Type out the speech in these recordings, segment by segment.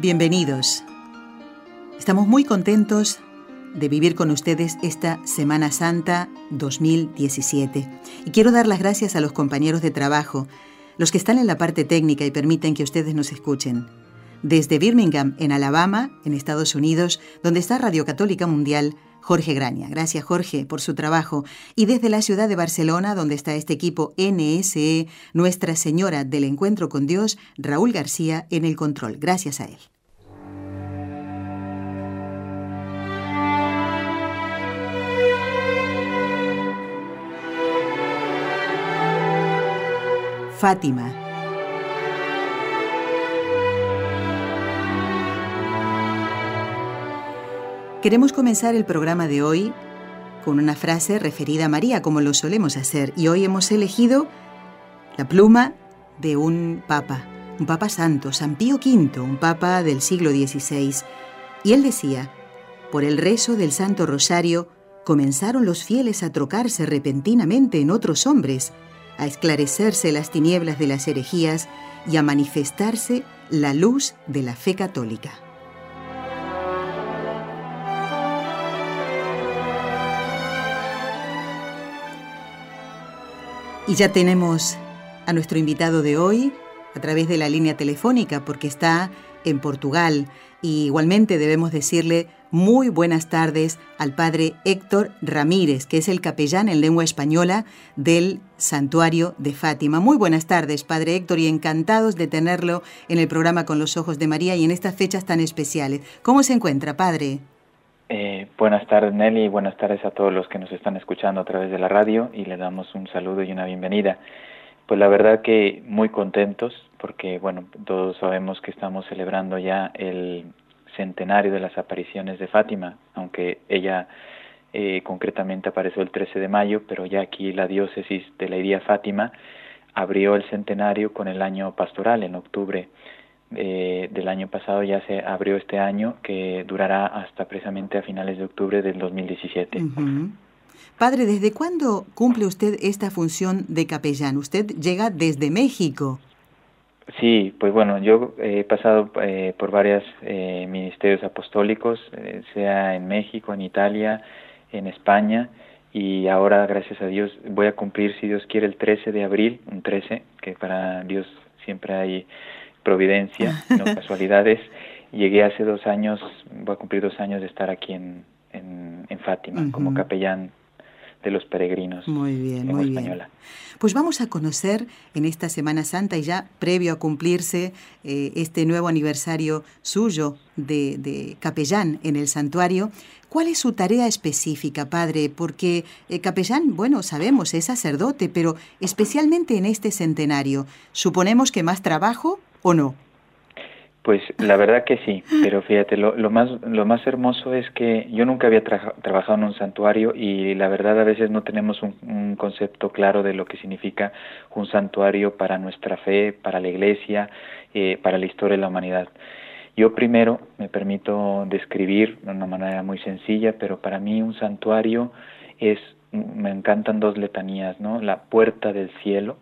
Bienvenidos. Estamos muy contentos de vivir con ustedes esta Semana Santa 2017. Y quiero dar las gracias a los compañeros de trabajo, los que están en la parte técnica y permiten que ustedes nos escuchen. Desde Birmingham, en Alabama, en Estados Unidos, donde está Radio Católica Mundial, Jorge Graña. Gracias Jorge por su trabajo. Y desde la ciudad de Barcelona, donde está este equipo NSE, Nuestra Señora del Encuentro con Dios, Raúl García en el control. Gracias a él. Fátima. Queremos comenzar el programa de hoy con una frase referida a María, como lo solemos hacer, y hoy hemos elegido la pluma de un papa, un papa santo, San Pío V, un papa del siglo XVI, y él decía, por el rezo del Santo Rosario, comenzaron los fieles a trocarse repentinamente en otros hombres, a esclarecerse las tinieblas de las herejías y a manifestarse la luz de la fe católica. Y ya tenemos a nuestro invitado de hoy a través de la línea telefónica porque está en Portugal. Y igualmente debemos decirle muy buenas tardes al padre Héctor Ramírez, que es el capellán en lengua española del Santuario de Fátima. Muy buenas tardes, padre Héctor, y encantados de tenerlo en el programa Con los Ojos de María y en estas fechas tan especiales. ¿Cómo se encuentra, padre? Eh, buenas tardes, Nelly, y buenas tardes a todos los que nos están escuchando a través de la radio y le damos un saludo y una bienvenida. Pues la verdad que muy contentos porque, bueno, todos sabemos que estamos celebrando ya el centenario de las apariciones de Fátima, aunque ella eh, concretamente apareció el 13 de mayo, pero ya aquí la diócesis de la Iría Fátima abrió el centenario con el año pastoral en octubre eh, del año pasado ya se abrió este año que durará hasta precisamente a finales de octubre del 2017. Padre, ¿desde cuándo cumple usted esta función de capellán? Usted llega desde México. Sí, pues bueno, yo he pasado eh, por varios eh, ministerios apostólicos, eh, sea en México, en Italia, en España, y ahora, gracias a Dios, voy a cumplir, si Dios quiere, el 13 de abril, un 13, que para Dios siempre hay providencia, no casualidades. Llegué hace dos años, voy a cumplir dos años de estar aquí en, en, Fátima, como capellán de los peregrinos. Muy bien, muy española. bien. Pues vamos a conocer en esta Semana Santa y ya previo a cumplirse eh, este nuevo aniversario suyo de, de, capellán en el santuario, ¿cuál es su tarea específica, padre? Porque eh, capellán, bueno, sabemos, es sacerdote, pero especialmente en este centenario, ¿suponemos que más trabajo o no? Pues la verdad que sí, pero fíjate, lo, lo, más, lo más hermoso es que yo nunca había trabajado en un santuario y la verdad a veces no tenemos un, concepto claro de lo que significa un santuario para nuestra fe, para la iglesia, eh, para la historia de la humanidad. Yo primero me permito describir de una manera muy sencilla, pero para mí un santuario es, me encantan dos letanías, ¿no? La puerta del cielo,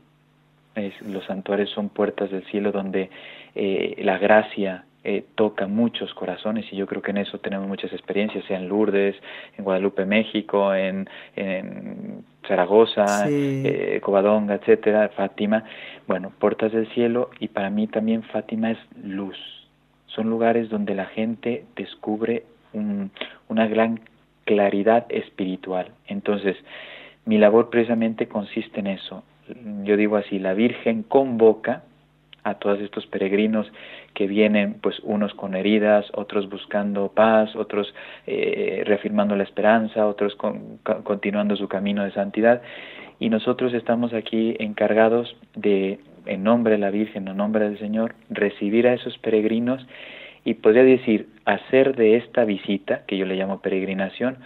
los santuarios son puertas del cielo donde eh, la gracia eh, toca muchos corazones y yo creo que en eso tenemos muchas experiencias, sea en Lourdes, en Guadalupe, México, en, en Zaragoza, eh, Covadonga, etcétera, Fátima. Bueno, puertas del cielo y para mí también Fátima es luz. Son lugares donde la gente descubre una gran claridad espiritual. Entonces, mi labor precisamente consiste en eso, yo digo así, la Virgen convoca a todos estos peregrinos que vienen, pues unos con heridas, otros buscando paz, otros eh, reafirmando la esperanza, otros continuando su camino de santidad. Y nosotros estamos aquí encargados de, en nombre de la Virgen, en nombre del Señor, recibir a esos peregrinos y podría decir, hacer de esta visita, que yo le llamo peregrinación,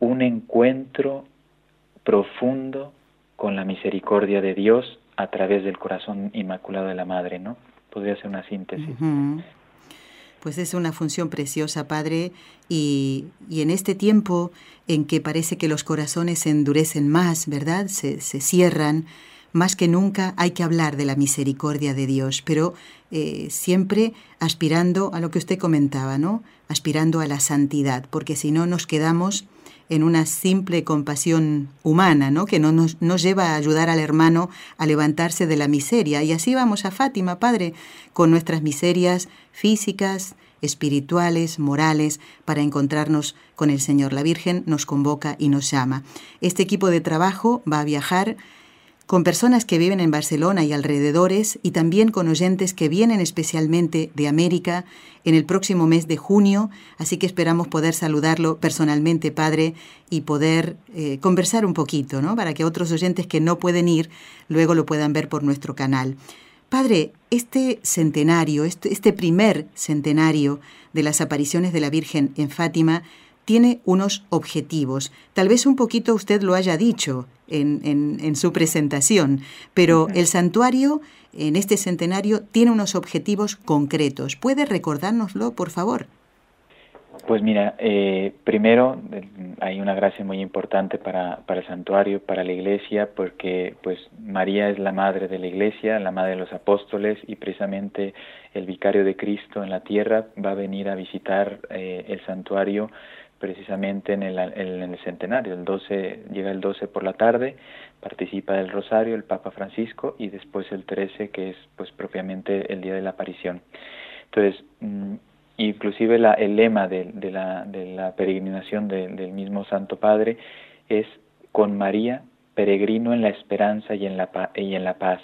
un encuentro profundo con la misericordia de Dios a través del corazón inmaculado de la Madre, ¿no? Podría ser una síntesis. Pues es una función preciosa, Padre, y, y, en este tiempo en que parece que los corazones se endurecen más, ¿verdad? Se, se cierran, más que nunca hay que hablar de la misericordia de Dios, pero eh, siempre aspirando a lo que usted comentaba, ¿no? Aspirando a la santidad, porque si no nos quedamos en una simple compasión humana, ¿no? que no nos, nos, lleva a ayudar al hermano a levantarse de la miseria. Y así vamos a Fátima, Padre, con nuestras miserias físicas, espirituales, morales, para encontrarnos con el Señor. La Virgen nos convoca y nos llama. Este equipo de trabajo va a viajar con personas que viven en Barcelona y alrededores y también con oyentes que vienen especialmente de América en el próximo mes de junio, así que esperamos poder saludarlo personalmente, Padre, y poder eh, conversar un poquito, ¿no? Para que otros oyentes que no pueden ir luego lo puedan ver por nuestro canal. Padre, este centenario, este, este primer centenario de las apariciones de la Virgen en Fátima, tiene unos objetivos. Tal vez un poquito usted lo haya dicho en, en, su presentación, pero el santuario en este centenario tiene unos objetivos concretos. ¿Puede recordárnoslo, por favor? Pues mira, eh, primero hay una gracia muy importante para, para, el santuario, para la iglesia, porque pues María es la madre de la iglesia, la madre de los apóstoles y precisamente el vicario de Cristo en la tierra va a venir a visitar eh, el santuario precisamente en el, en el centenario. El 12, llega el 12 por la tarde, participa del Rosario el Papa Francisco y después el 13 que es pues propiamente el día de la aparición. Entonces, mm, inclusive la, el lema de, la, de la peregrinación del mismo Santo Padre es con María, peregrino en la esperanza y en la, y en la paz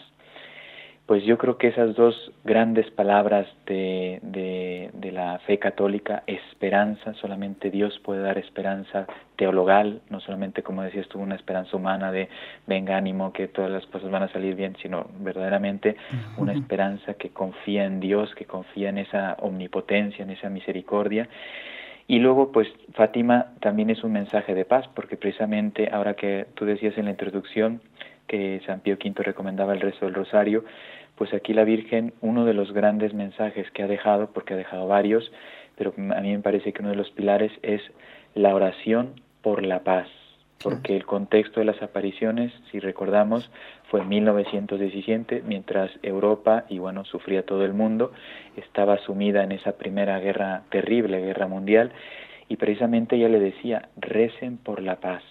pues yo creo que esas dos grandes palabras de, de, la fe católica, esperanza, solamente Dios puede dar esperanza teologal, no solamente como decías tú, una esperanza humana de venga ánimo que todas las cosas van a salir bien, sino verdaderamente una esperanza que confía en Dios, que confía en esa omnipotencia, en esa misericordia. Y luego, pues Fátima también es un mensaje de paz, porque precisamente ahora que tú decías en la introducción, que San Pío V recomendaba el rezo del rosario, pues aquí la Virgen, uno de los grandes mensajes que ha dejado, porque ha dejado varios, pero a mí me parece que uno de los pilares es la oración por la paz, porque el contexto de las apariciones, si recordamos, fue en 1917, mientras Europa, y bueno, sufría todo el mundo, estaba sumida en esa primera guerra terrible, guerra mundial, y precisamente ella le decía, recen por la paz,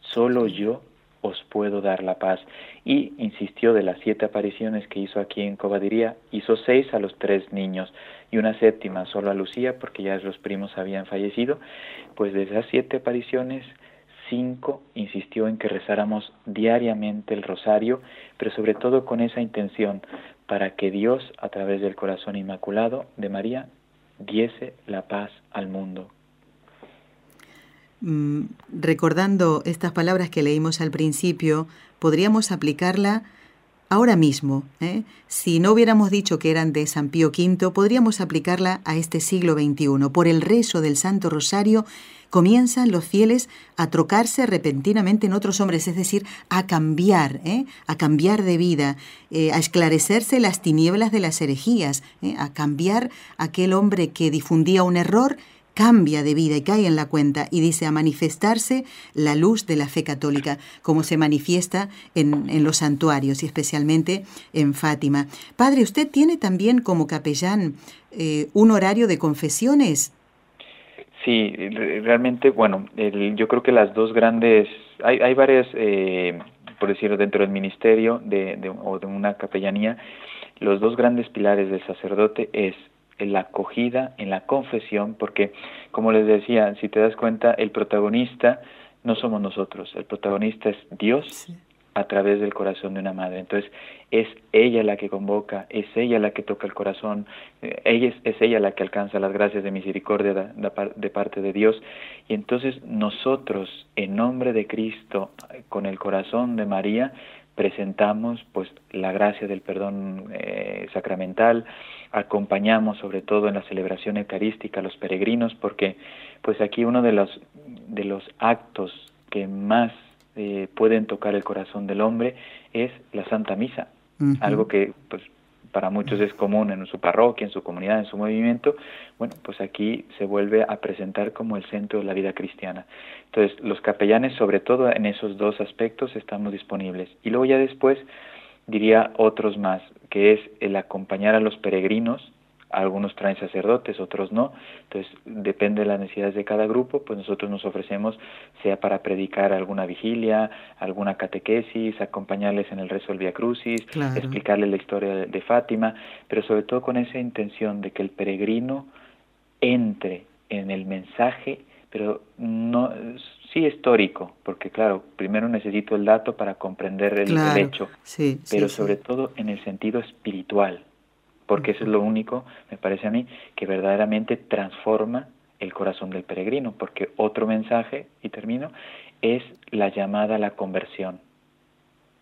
solo yo os puedo dar la paz. Y insistió de las siete apariciones que hizo aquí en Cobadiría, hizo seis a los tres niños y una séptima solo a Lucía porque ya los primos habían fallecido. Pues de esas siete apariciones, cinco insistió en que rezáramos diariamente el rosario, pero sobre todo con esa intención para que Dios, a través del corazón inmaculado de María, diese la paz al mundo. Mm, recordando estas palabras que leímos al principio, podríamos aplicarla ahora mismo. ¿eh? Si no hubiéramos dicho que eran de San Pío V, podríamos aplicarla a este siglo XXI. Por el rezo del Santo Rosario comienzan los fieles a trocarse repentinamente en otros hombres, es decir, a cambiar, ¿eh? a cambiar de vida, eh, a esclarecerse las tinieblas de las herejías, a cambiar aquel hombre que difundía un error cambia de vida y cae en la cuenta y dice a manifestarse la luz de la fe católica, como se manifiesta en, los santuarios y especialmente en Fátima. Padre, ¿usted tiene también como capellán eh, un horario de confesiones? Sí, realmente, bueno, yo creo que las dos grandes, hay, hay varias, eh, por decirlo, dentro del ministerio de, o de una capellanía, los dos grandes pilares del sacerdote es en la acogida, en la confesión, porque, como les decía, si te das cuenta, el protagonista no somos nosotros, el protagonista es Dios a través del corazón de una madre. Entonces, es ella la que convoca, es ella la que toca el corazón, eh, ella es, es, ella la que alcanza las gracias de misericordia de, de parte de Dios. Y entonces nosotros, en nombre de Cristo, con el corazón de María, presentamos pues la gracia del perdón eh, sacramental, acompañamos sobre todo en la celebración eucarística a los peregrinos, porque pues aquí uno de los, de los actos que más eh, pueden tocar el corazón del hombre es la Santa Misa, algo que pues para muchos es común en su parroquia, en su comunidad, en su movimiento, bueno, pues aquí se vuelve a presentar como el centro de la vida cristiana. Entonces, los capellanes, sobre todo en esos dos aspectos, estamos disponibles. Y luego ya después diría otros más, que es el acompañar a los peregrinos algunos traen sacerdotes, otros no. Entonces, depende de las necesidades de cada grupo, pues nosotros nos ofrecemos, sea para predicar alguna vigilia, alguna catequesis, acompañarles en el rezo del Via Crucis, explicarles la historia de, Fátima, pero sobre todo con esa intención de que el peregrino entre en el mensaje, pero no sí histórico, porque claro, primero necesito el dato para comprender el, hecho, pero sobre todo en el sentido espiritual porque eso es lo único, me parece a mí, que verdaderamente transforma el corazón del peregrino, porque otro mensaje, y termino, es la llamada a la conversión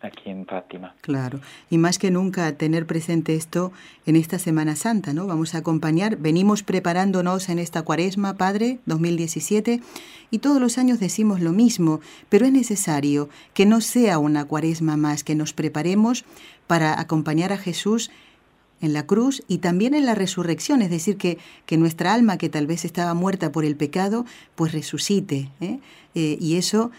aquí en Fátima. Claro, y más que nunca tener presente esto en esta Semana Santa, ¿no? Vamos a acompañar, venimos preparándonos en esta cuaresma, Padre, 2017, y todos los años decimos lo mismo, pero es necesario que no sea una cuaresma más, que nos preparemos para acompañar a Jesús en la cruz y también en la resurrección, es decir, que, que nuestra alma que tal vez estaba muerta por el pecado, pues resucite. ¿eh? Eh, y eso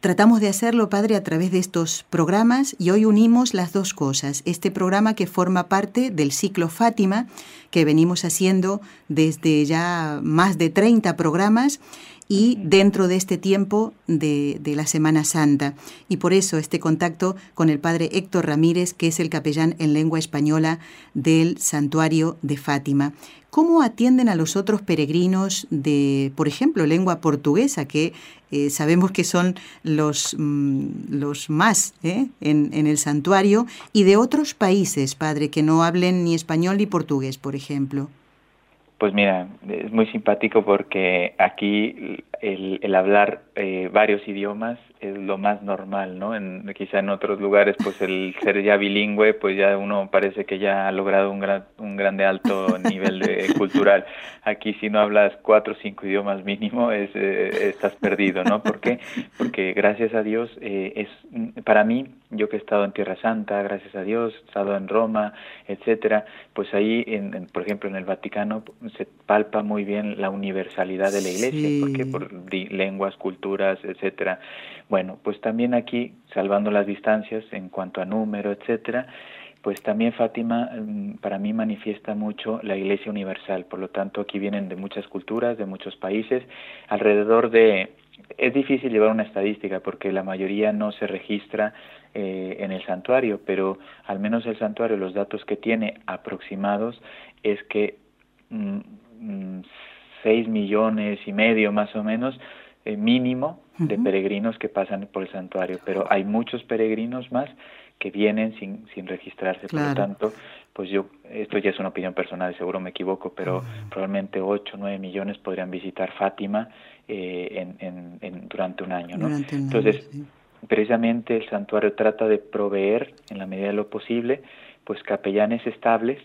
tratamos de hacerlo, Padre, a través de estos programas y hoy unimos las dos cosas. Este programa que forma parte del ciclo Fátima, que venimos haciendo desde ya más de 30 programas y dentro de este tiempo de, la Semana Santa. Y por eso este contacto con el padre Héctor Ramírez, que es el capellán en lengua española del santuario de Fátima. ¿Cómo atienden a los otros peregrinos de, por ejemplo, lengua portuguesa, que eh, sabemos que son los, mm, los más ¿eh? en, en el santuario, y de otros países, padre, que no hablen ni español ni portugués, por ejemplo? Pues mira, es muy simpático porque aquí el, el hablar eh, varios idiomas es lo más normal, ¿no? En, quizá en otros lugares, pues el ser ya bilingüe, pues ya uno parece que ya ha logrado un gran, un grande alto nivel de cultural. Aquí si no hablas cuatro o cinco idiomas mínimo, es, eh, estás perdido, ¿no? ¿Por qué? Porque gracias a Dios, eh, es para mí, yo que he estado en Tierra Santa, gracias a Dios, he estado en Roma, etcétera, pues ahí, en, por ejemplo, en el Vaticano se palpa muy bien la universalidad de la Iglesia, porque por lenguas, culturas, etcétera. Bueno, pues también aquí, salvando las distancias en cuanto a número, etcétera, pues también Fátima mm, para mí manifiesta mucho la Iglesia Universal. Por lo tanto, aquí vienen de muchas culturas, de muchos países, alrededor de... Es difícil llevar una estadística porque la mayoría no se registra eh, en el santuario, pero al menos el santuario, los datos que tiene aproximados es que mm, mm, seis millones y medio más o menos eh, mínimo de peregrinos que pasan por el santuario, pero hay muchos peregrinos más que vienen sin, sin registrarse. Por lo tanto, pues yo, esto ya es una opinión personal, seguro me equivoco, pero probablemente 8 o 9 millones podrían visitar Fátima eh, en, en, durante un año. ¿no? Entonces, precisamente el santuario trata de proveer, en la medida de lo posible, pues capellanes estables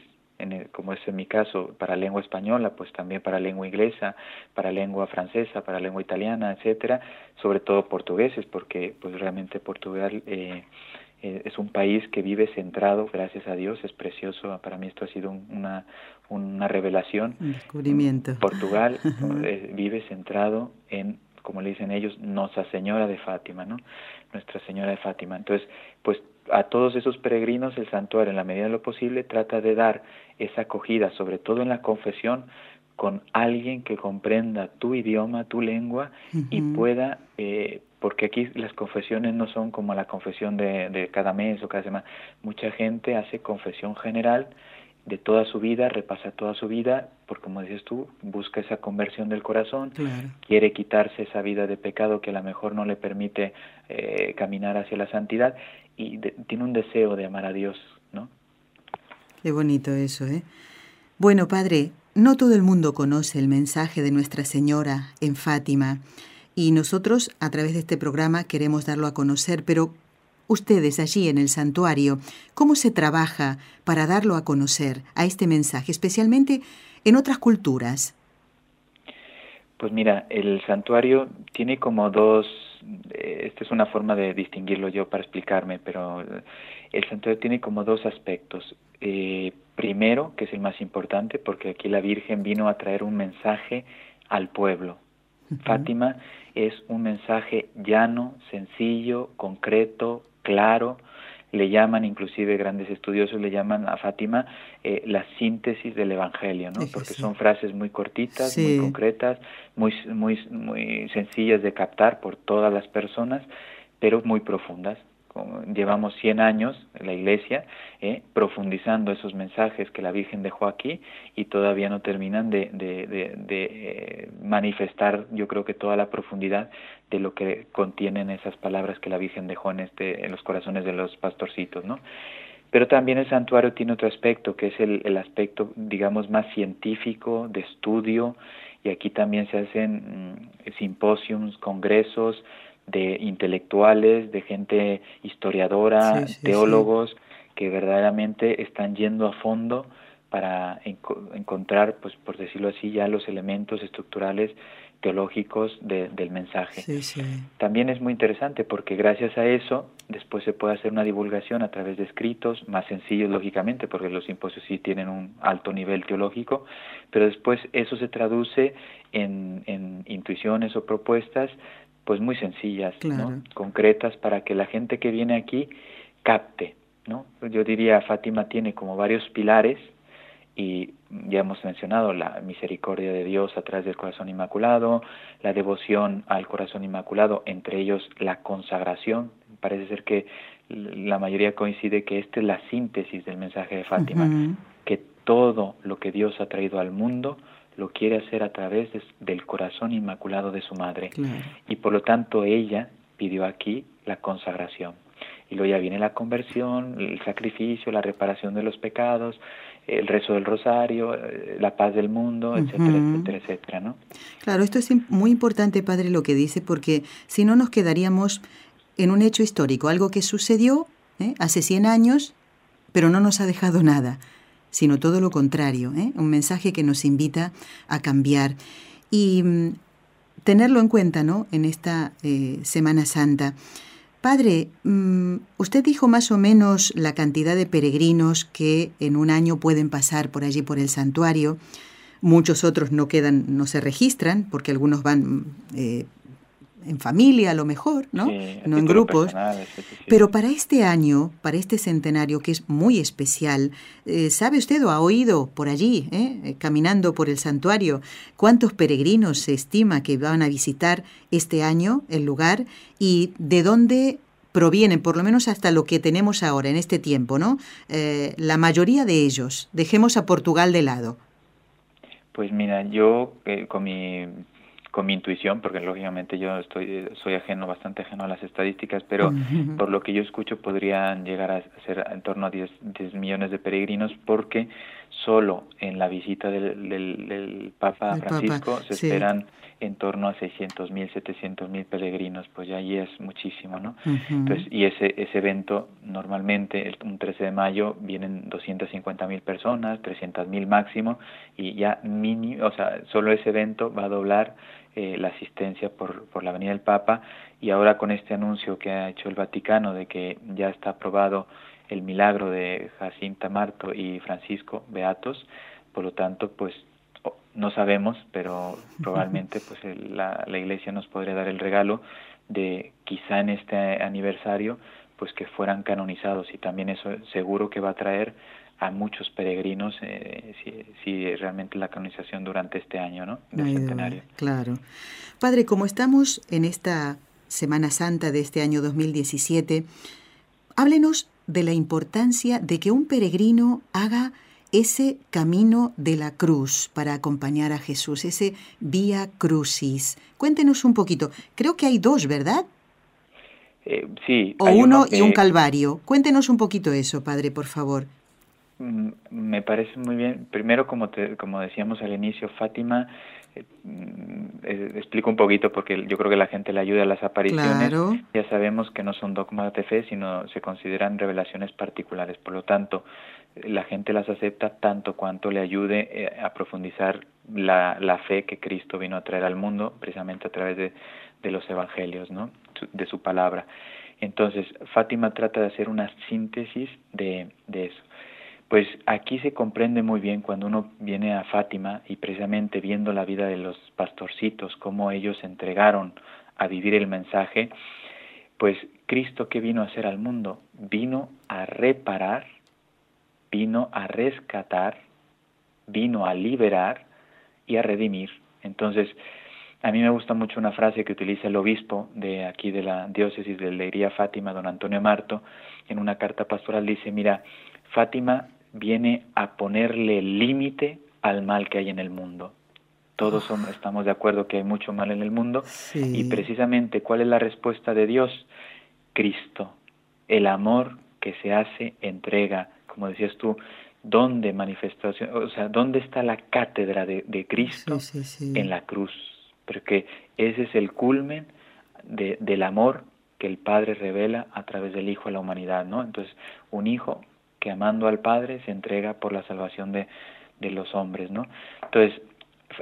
como es en mi caso, para lengua española, pues también para lengua inglesa, para lengua francesa, para lengua italiana, etcétera, sobre todo portugueses, porque pues realmente Portugal eh, eh, es un país que vive centrado, gracias a Dios, es precioso, para mí esto ha sido una, una revelación. Un descubrimiento. Portugal eh, vive centrado en como le dicen ellos, Nuestra Señora de Fátima, ¿no? Nuestra Señora de Fátima. Entonces, pues a todos esos peregrinos el santuario en la medida de lo posible trata de dar esa acogida, sobre todo en la confesión, con alguien que comprenda tu idioma, tu lengua y pueda, eh, porque aquí las confesiones no son como la confesión de, de cada mes o cada semana, mucha gente hace confesión general de toda su vida, repasa toda su vida, porque como dices tú, busca esa conversión del corazón, quiere quitarse esa vida de pecado que a lo mejor no le permite eh, caminar hacia la santidad y tiene un deseo de amar a Dios, ¿no? Qué bonito eso, ¿eh? Bueno, padre, no todo el mundo conoce el mensaje de Nuestra Señora en Fátima y nosotros a través de este programa queremos darlo a conocer, pero ustedes allí en el santuario, cómo se trabaja para darlo a conocer a este mensaje, especialmente en otras culturas. Pues mira, el santuario tiene como dos, eh, esta es una forma de distinguirlo yo para explicarme, pero el santuario tiene como dos aspectos. Eh, primero, que es el más importante, porque aquí la Virgen vino a traer un mensaje al pueblo. Fátima es un mensaje llano, sencillo, concreto, claro. Le llaman, inclusive grandes estudiosos le llaman a Fátima eh, la síntesis del Evangelio, ¿no? Porque son frases muy cortitas, muy concretas, muy, muy, muy sencillas de captar por todas las personas, pero muy profundas llevamos 100 años en la Iglesia eh, profundizando esos mensajes que la Virgen dejó aquí y todavía no terminan de, de, eh, manifestar, yo creo que toda la profundidad de lo que contienen esas palabras que la Virgen dejó en, este, en los corazones de los pastorcitos, ¿no? Pero también el santuario tiene otro aspecto, que es el, el aspecto, digamos, más científico, de estudio, y aquí también se hacen mm, simposios, congresos, de intelectuales, de gente historiadora, teólogos, que verdaderamente están yendo a fondo para encontrar, pues por decirlo así, ya los elementos estructurales teológicos del mensaje. También es muy interesante porque gracias a eso después se puede hacer una divulgación a través de escritos, más sencillos lógicamente, porque los simposios sí tienen un alto nivel teológico, pero después eso se traduce en, en intuiciones o propuestas pues muy sencillas, ¿no? concretas para que la gente que viene aquí capte, ¿no? Yo diría Fátima tiene como varios pilares y ya hemos mencionado la misericordia de Dios a través del corazón inmaculado, la devoción al corazón inmaculado, entre ellos la consagración. Parece ser que la mayoría coincide que esta es la síntesis del mensaje de Fátima, que todo lo que Dios ha traído al mundo lo quiere hacer a través del corazón inmaculado de su madre. Y por lo tanto ella pidió aquí la consagración. Y luego ya viene la conversión, el sacrificio, la reparación de los pecados, el rezo del rosario, eh, la paz del mundo, etcétera, etcétera, etcétera, ¿no? Claro, esto es muy importante, padre, lo que dice, porque si no nos quedaríamos en un hecho histórico, algo que sucedió ¿eh? hace 100 años, pero no nos ha dejado nada sino todo lo contrario, ¿eh? un mensaje que nos invita a cambiar y mm, tenerlo en cuenta ¿no? en esta eh, Semana Santa. Padre, mm, usted dijo más o menos la cantidad de peregrinos que en un año pueden pasar por allí por el santuario. Muchos otros no quedan, no se registran, porque algunos van eh, en familia a lo mejor, ¿no? no en grupos. Pero para este año, para este centenario que es muy especial, eh, ¿sabe usted o ha oído por allí, eh, eh, caminando por el santuario, cuántos peregrinos se estima que van a visitar este año el lugar y de dónde provienen, por lo menos hasta lo que tenemos ahora en este tiempo, ¿no? la mayoría de ellos. Dejemos a Portugal de lado. Pues mira, yo con mi con mi intuición, porque lógicamente yo estoy soy ajeno, bastante ajeno a las estadísticas, pero por lo que yo escucho podrían llegar a ser en torno a 10, 10 millones de peregrinos, porque solo en la visita del, del, Papa Francisco se esperan en torno a 600 mil, 700 mil peregrinos, pues ya ahí es muchísimo, ¿no? Entonces, y ese, ese evento normalmente, un 13 de mayo, vienen 250 mil personas, 300 mil máximo, y ya mínimo, o sea, solo ese evento va a doblar eh, la asistencia por, por la venida del Papa, y ahora con este anuncio que ha hecho el Vaticano de que ya está aprobado el milagro de Jacinta Marto y Francisco Beatos, por lo tanto, pues no sabemos, pero probablemente pues la, la, Iglesia nos podría dar el regalo de quizá en este aniversario pues que fueran canonizados y también eso seguro que va a traer a muchos peregrinos eh, si, si, realmente la canonización durante este año, ¿no? Del centenario. Claro. Padre, como estamos en esta Semana Santa de este año 2017, háblenos de la importancia de que un peregrino haga ese camino de la cruz para acompañar a Jesús, ese vía crucis. Cuéntenos un poquito. Creo que hay dos, ¿verdad? Eh, sí. O uno, y un calvario. Cuéntenos un poquito eso, Padre, por favor. Mm, me parece muy bien. Primero, como, te, como decíamos al inicio, Fátima eh, explico un poquito porque yo creo que la gente le ayuda a las apariciones. Ya sabemos que no son dogmas de fe, sino se consideran revelaciones particulares. Por lo tanto, la gente las acepta tanto cuanto le ayude eh, a profundizar la, la fe que Cristo vino a traer al mundo, precisamente a través de, de los evangelios, ¿no? de su palabra. Entonces, Fátima trata de hacer una síntesis de, de eso. Pues aquí se comprende muy bien cuando uno viene a Fátima y precisamente viendo la vida de los pastorcitos, cómo ellos se entregaron a vivir el mensaje, pues Cristo que vino a hacer al mundo, vino a reparar, vino a rescatar, vino a liberar y a redimir. Entonces, a mí me gusta mucho una frase que utiliza el obispo de aquí de la diócesis de Leiría Fátima, don Antonio Marto, en una carta pastoral dice, mira, Fátima viene a ponerle límite al mal que hay en el mundo. Todos somos, estamos de acuerdo que hay mucho mal en el mundo y precisamente cuál es la respuesta de Dios? Cristo, el amor que se hace entrega, como decías tú, ¿dónde manifestación, o sea, dónde está la cátedra de, Cristo? en la cruz, porque ese es el culmen de, del amor que el Padre revela a través del Hijo a la humanidad, ¿no? Entonces, un hijo que amando al Padre se entrega por la salvación de, de los hombres, ¿no? Entonces,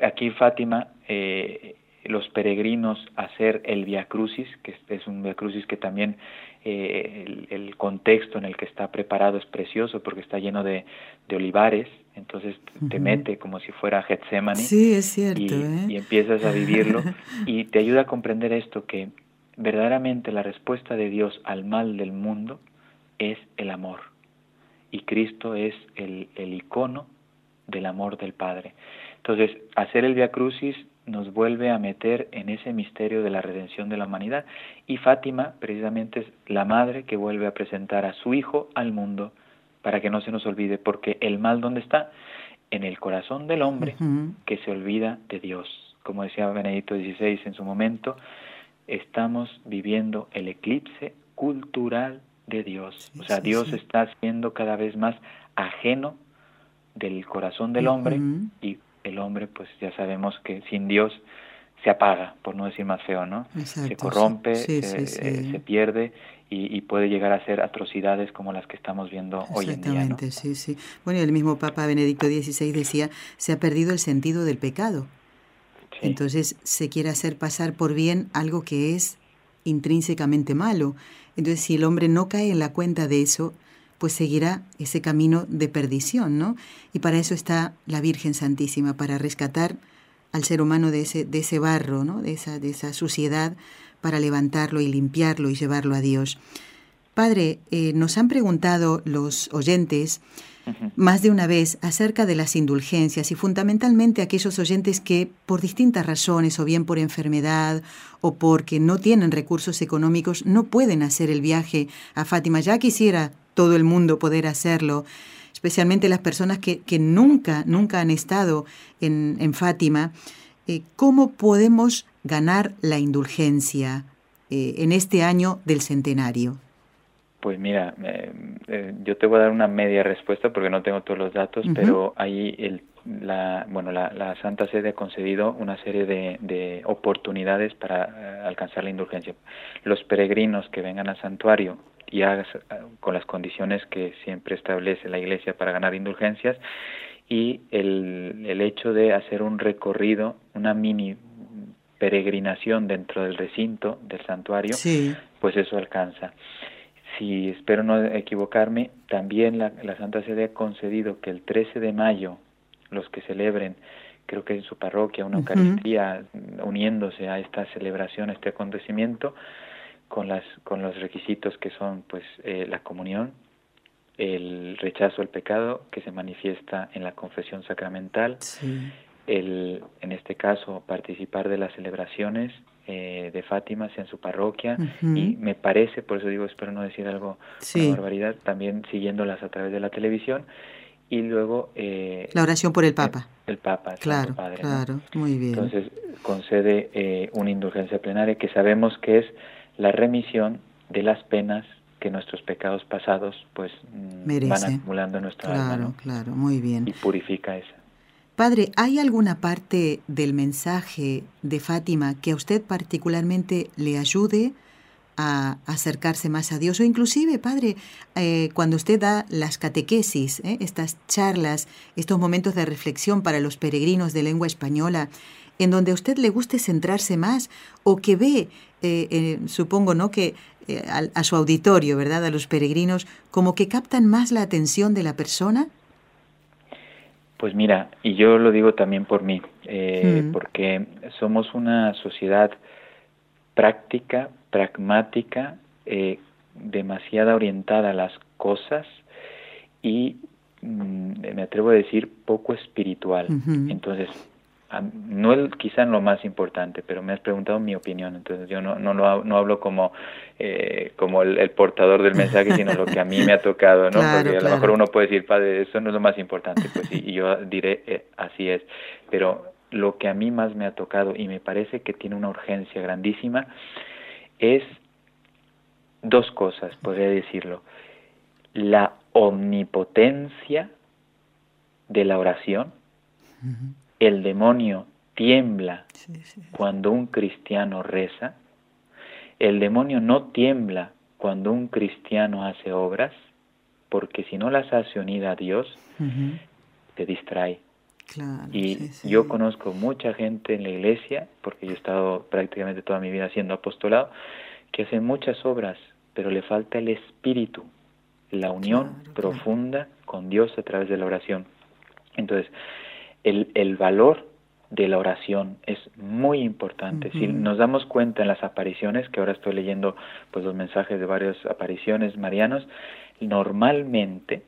aquí Fátima, eh, los peregrinos hacer el Via Crucis, que es un Via Crucis que también eh, el, contexto en el que está preparado es precioso porque está lleno de, de olivares, entonces te mete como si fuera Getsemani. Sí, es cierto. Y, ¿eh? y empiezas a vivirlo y te ayuda a comprender esto, que verdaderamente la respuesta de Dios al mal del mundo es el amor y Cristo es el, el icono del amor del Padre. Entonces, hacer el Via Crucis nos vuelve a meter en ese misterio de la redención de la humanidad y Fátima precisamente es la madre que vuelve a presentar a su hijo al mundo para que no se nos olvide, porque el mal dónde está? En el corazón del hombre que se olvida de Dios. Como decía Benedicto XVI en su momento, estamos viviendo el eclipse cultural de Dios. o sea, Dios está siendo cada vez más ajeno del corazón del hombre y el hombre, pues ya sabemos que sin Dios se apaga, por no decir más feo, ¿no? se corrompe, se, pierde y, puede llegar a hacer atrocidades como las que estamos viendo hoy en día. Exactamente, sí, sí. Bueno, el mismo Papa Benedicto XVI decía, se ha perdido el sentido del pecado. Entonces se quiere hacer pasar por bien algo que es intrínsecamente malo. Entonces, si el hombre no cae en la cuenta de eso, pues seguirá ese camino de perdición, ¿no? Y para eso está la Virgen Santísima, para rescatar al ser humano de ese, de ese barro, ¿no? De esa, de esa suciedad, para levantarlo y limpiarlo y llevarlo a Dios. Padre, eh, nos han preguntado los oyentes más de una vez acerca de las indulgencias y fundamentalmente aquellos oyentes que por distintas razones o bien por enfermedad o porque no tienen recursos económicos no pueden hacer el viaje a Fátima. Ya quisiera todo el mundo poder hacerlo, especialmente las personas que, que nunca, nunca han estado en, en Fátima. Eh, ¿Cómo podemos ganar la indulgencia eh, en este año del centenario? Pues mira, eh, eh, yo te voy a dar una media respuesta porque no tengo todos los datos, pero ahí el, la, bueno, la, la, Santa Sede ha concedido una serie de, de oportunidades para eh, alcanzar la indulgencia. Los peregrinos que vengan al santuario y hagas, con las condiciones que siempre establece la Iglesia para ganar indulgencias y el, el hecho de hacer un recorrido, una mini peregrinación dentro del recinto del santuario, pues eso alcanza si espero no equivocarme, también la, Santa Sede ha concedido que el 13 de mayo los que celebren, creo que en su parroquia, una Eucaristía, uniéndose a esta celebración, a este acontecimiento, con, las, con los requisitos que son pues eh, la comunión, el rechazo al pecado que se manifiesta en la confesión sacramental, el, en este caso participar de las celebraciones eh, de Fátima, sea en su parroquia, y me parece, por eso digo, espero no decir algo, una barbaridad, también siguiéndolas a través de la televisión, y luego... Eh, la oración por el Papa. El, Papa, claro, Padre, claro, muy bien. Entonces concede eh, una indulgencia plenaria que sabemos que es la remisión de las penas que nuestros pecados pasados pues mm, van acumulando en nuestra claro, alma. Claro, muy bien. Y purifica esa. Padre, ¿hay alguna parte del mensaje de Fátima que a usted particularmente le ayude a acercarse más a Dios? O inclusive, Padre, eh, cuando usted da las catequesis, ¿eh? estas charlas, estos momentos de reflexión para los peregrinos de lengua española, en donde a usted le guste centrarse más o que ve, eh, supongo, ¿no? Que a, a su auditorio, ¿verdad? A los peregrinos, como que captan más la atención de la persona. Pues mira, y yo lo digo también por mí, eh, mm. porque somos una sociedad práctica, pragmática, eh, demasiado orientada a las cosas y mm, me atrevo a decir poco espiritual. Entonces, no es quizá lo más importante, pero me has preguntado mi opinión, entonces yo no, no, lo, no hablo como, eh, como el, portador del mensaje, sino lo que a mí me ha tocado, ¿no? Porque a lo mejor uno puede decir, padre, eso no es lo más importante, pues sí, y yo diré, eh, así es, pero lo que a mí más me ha tocado y me parece que tiene una urgencia grandísima es dos cosas, podría decirlo, la omnipotencia de la oración, el demonio tiembla cuando un cristiano reza, el demonio no tiembla cuando un cristiano hace obras, porque si no las hace unida a Dios, te distrae. y yo conozco mucha gente en la iglesia, porque yo he estado prácticamente toda mi vida haciendo apostolado, que hacen muchas obras, pero le falta el espíritu, la unión profunda con Dios a través de la oración. Entonces, el, el valor de la oración es muy importante. Si nos damos cuenta en las apariciones, que ahora estoy leyendo pues los mensajes de varias apariciones marianos, normalmente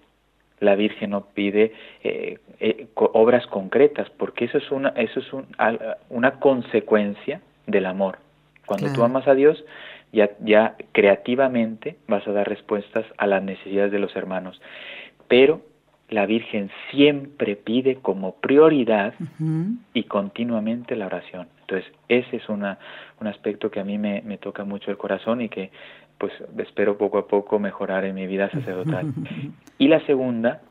la Virgen no pide eh, eh, obras concretas, porque eso es una, eso es un, una consecuencia del amor. Cuando tú amas a Dios, ya, ya creativamente vas a dar respuestas a las necesidades de los hermanos. Pero la Virgen siempre pide como prioridad y continuamente la oración. Entonces, ese es una, un aspecto que a mí me, me, toca mucho el corazón y que pues espero poco a poco mejorar en mi vida sacerdotal. y la segunda,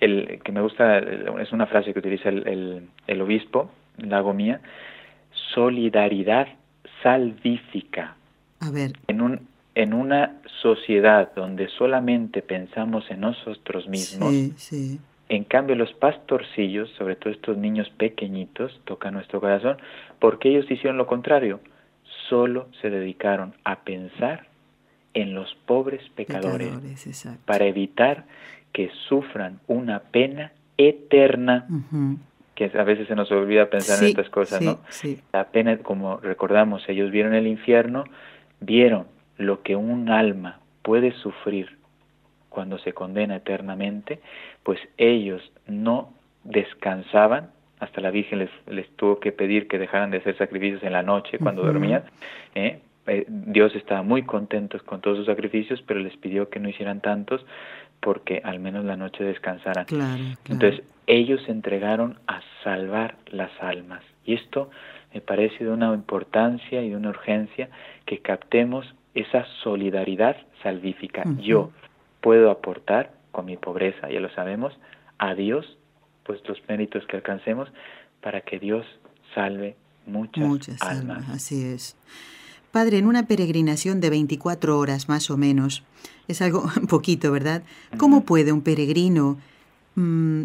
el, que me gusta, es una frase que utiliza el, el, el obispo, Lago Mía, solidaridad salvífica. A ver. En un, en una sociedad donde solamente pensamos en nosotros mismos, en cambio los pastorcillos, sobre todo estos niños pequeñitos, tocan nuestro corazón, porque ellos hicieron lo contrario, solo se dedicaron a pensar en los pobres pecadores, para evitar que sufran una pena eterna. que a veces se nos olvida pensar en estas cosas, ¿no? La pena, como recordamos, ellos vieron el infierno, vieron lo que un alma puede sufrir cuando se condena eternamente, pues ellos no descansaban, hasta la Virgen les, tuvo que pedir que dejaran de hacer sacrificios en la noche cuando dormían. ¿eh? Eh, Dios estaba muy contento con todos sus sacrificios, pero les pidió que no hicieran tantos porque al menos la noche descansaran. Entonces ellos se entregaron a salvar las almas. Y esto me parece de una importancia y de una urgencia que captemos esa solidaridad salvífica. Yo puedo aportar con mi pobreza, ya lo sabemos, a Dios, pues los méritos que alcancemos para que Dios salve muchas, almas. Así es. Padre, en una peregrinación de 24 horas más o menos, es algo poquito, ¿verdad? ¿Cómo puede un peregrino mm,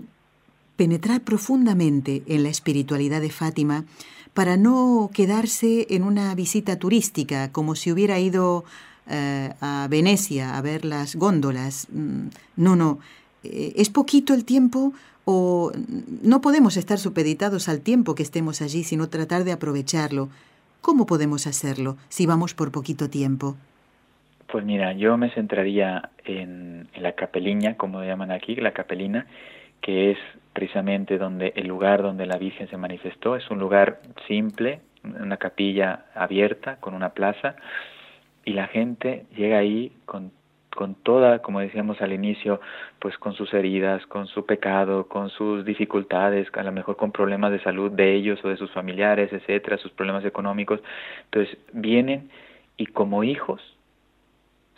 penetrar profundamente en la espiritualidad de Fátima para no quedarse en una visita turística, como si hubiera ido eh, a Venecia a ver las góndolas. Mm, no, no. Eh, ¿Es poquito el tiempo o no podemos estar supeditados al tiempo que estemos allí, sino tratar de aprovecharlo? ¿Cómo podemos hacerlo si vamos por poquito tiempo? Pues mira, yo me centraría en, la capeliña, como llaman aquí, la capelina, que es precisamente donde el lugar donde la Virgen se manifestó. Es un lugar simple, una capilla abierta con una plaza y la gente llega ahí con, con toda, como decíamos al inicio, pues con sus heridas, con su pecado, con sus dificultades, a lo mejor con problemas de salud de ellos o de sus familiares, etcétera, sus problemas económicos. Entonces vienen y como hijos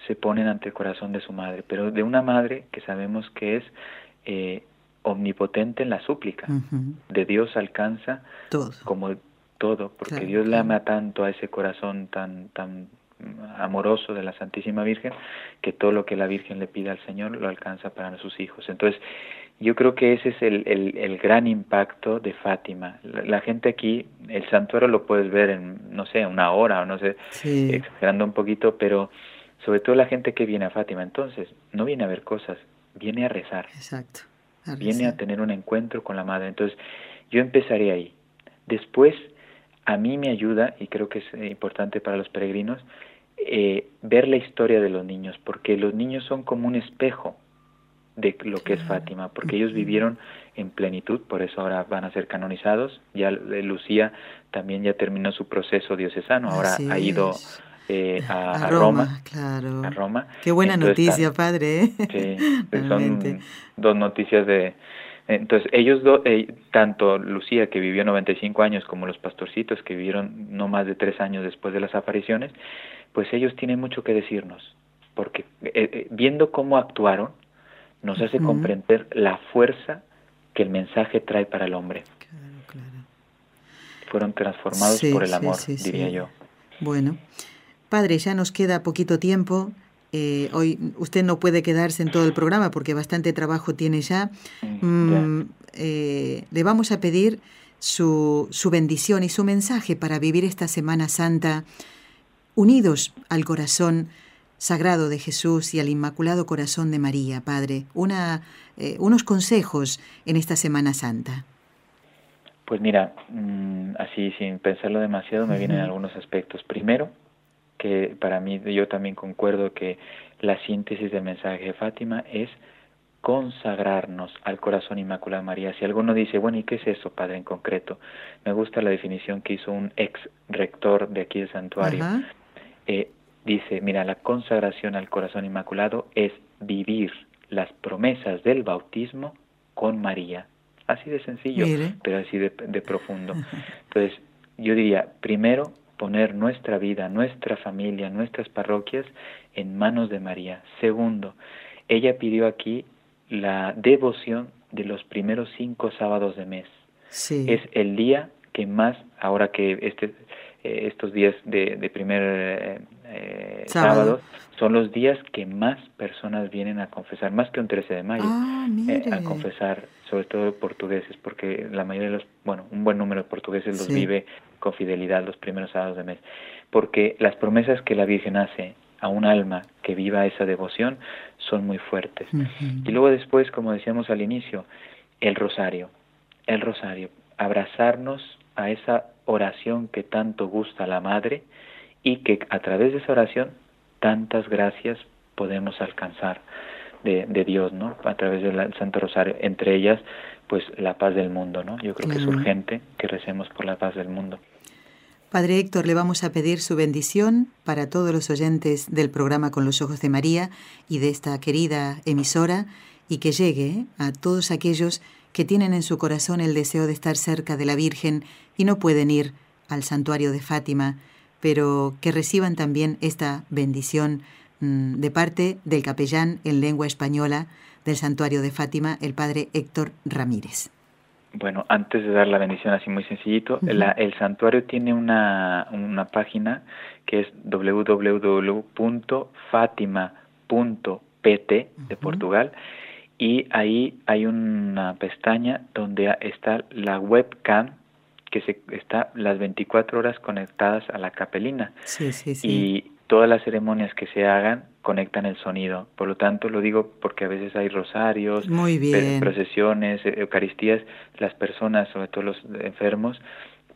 se ponen ante el corazón de su madre, pero de una madre que sabemos que es eh, omnipotente en la súplica. De Dios alcanza todo. como todo, porque Dios le ama tanto a ese corazón tan, tan amoroso de la Santísima Virgen, que todo lo que la Virgen le pide al Señor lo alcanza para sus hijos. Entonces, yo creo que ese es el, el, gran impacto de Fátima. La, gente aquí, el santuario lo puedes ver en, no sé, una hora o no sé, exagerando un poquito, pero sobre todo la gente que viene a Fátima, entonces, no viene a ver cosas, viene a rezar. Exacto. Viene a tener un encuentro con la Madre. Entonces, yo empezaré ahí. Después, a mí me ayuda, y creo que es importante para los peregrinos, eh, ver la historia de los niños, porque los niños son como un espejo de lo que es Fátima, porque ellos vivieron en plenitud, por eso ahora van a ser canonizados. Ya Lucía también ya terminó su proceso diocesano, ahora ha ido eh, a, Roma, claro. A Roma. Qué buena noticia, padre. ¿eh? Sí, pues son dos noticias de... Entonces, ellos, dos, eh, tanto Lucía, que vivió 95 años, como los pastorcitos, que vivieron no más de tres años después de las apariciones, pues ellos tienen mucho que decirnos, porque viendo cómo actuaron, nos hace comprender la fuerza que el mensaje trae para el hombre. Fueron transformados por el amor, diría yo. Bueno, padre, ya nos queda poquito tiempo. Eh, hoy usted no puede quedarse en todo el programa porque bastante trabajo tiene ya. Mm, eh, le vamos a pedir su, su bendición y su mensaje para vivir esta Semana Santa unidos al corazón Sagrado de Jesús y al Inmaculado Corazón de María, Padre, una, eh, unos consejos en esta Semana Santa. Pues mira, mm, así sin pensarlo demasiado me vienen algunos aspectos. Primero, que para mí yo también concuerdo que la síntesis del mensaje de Fátima es consagrarnos al corazón inmaculado de María. Si alguno dice, bueno, ¿y qué es eso, Padre, en concreto? Me gusta la definición que hizo un ex rector de aquí del santuario. Eh, dice, mira, la consagración al corazón inmaculado es vivir las promesas del bautismo con María. Así de sencillo, pero así de, profundo. Entonces, yo diría, primero, poner nuestra vida, nuestra familia, nuestras parroquias en manos de María. Segundo, ella pidió aquí la devoción de los primeros cinco sábados de mes. Es el día que más, ahora que este, eh, estos días de, primer eh, eh, sábado. son los días que más personas vienen a confesar, más que un 13 de mayo, ah, a confesar, sobre todo portugueses, porque la mayoría de los, bueno, un buen número de portugueses los vive con fidelidad los primeros sábados de mes, porque las promesas que la Virgen hace a un alma que viva esa devoción son muy fuertes. Y luego después, como decíamos al inicio, el rosario, el rosario, abrazarnos a esa oración que tanto gusta a la Madre y que a través de esa oración tantas gracias podemos alcanzar de, Dios, ¿no? A través del Santo Rosario, entre ellas, pues la paz del mundo, ¿no? Yo creo que es urgente que recemos por la paz del mundo. Padre Héctor, le vamos a pedir su bendición para todos los oyentes del programa Con los Ojos de María y de esta querida emisora y que llegue a todos aquellos que tienen en su corazón el deseo de estar cerca de la Virgen y no pueden ir al santuario de Fátima, pero que reciban también esta bendición mm, de parte del capellán en lengua española del santuario de Fátima, el padre Héctor Ramírez. Bueno, antes de dar la bendición así muy sencillito, el santuario tiene una, una página que es www.fatima.pt de Portugal y ahí hay una pestaña donde está la webcam que se está las 24 horas conectadas a la capelina. Sí, sí, sí. Y todas las ceremonias que se hagan conectan el sonido. Por lo tanto, lo digo porque a veces hay rosarios, Muy bien. procesiones, eucaristías, las personas, sobre todo los enfermos,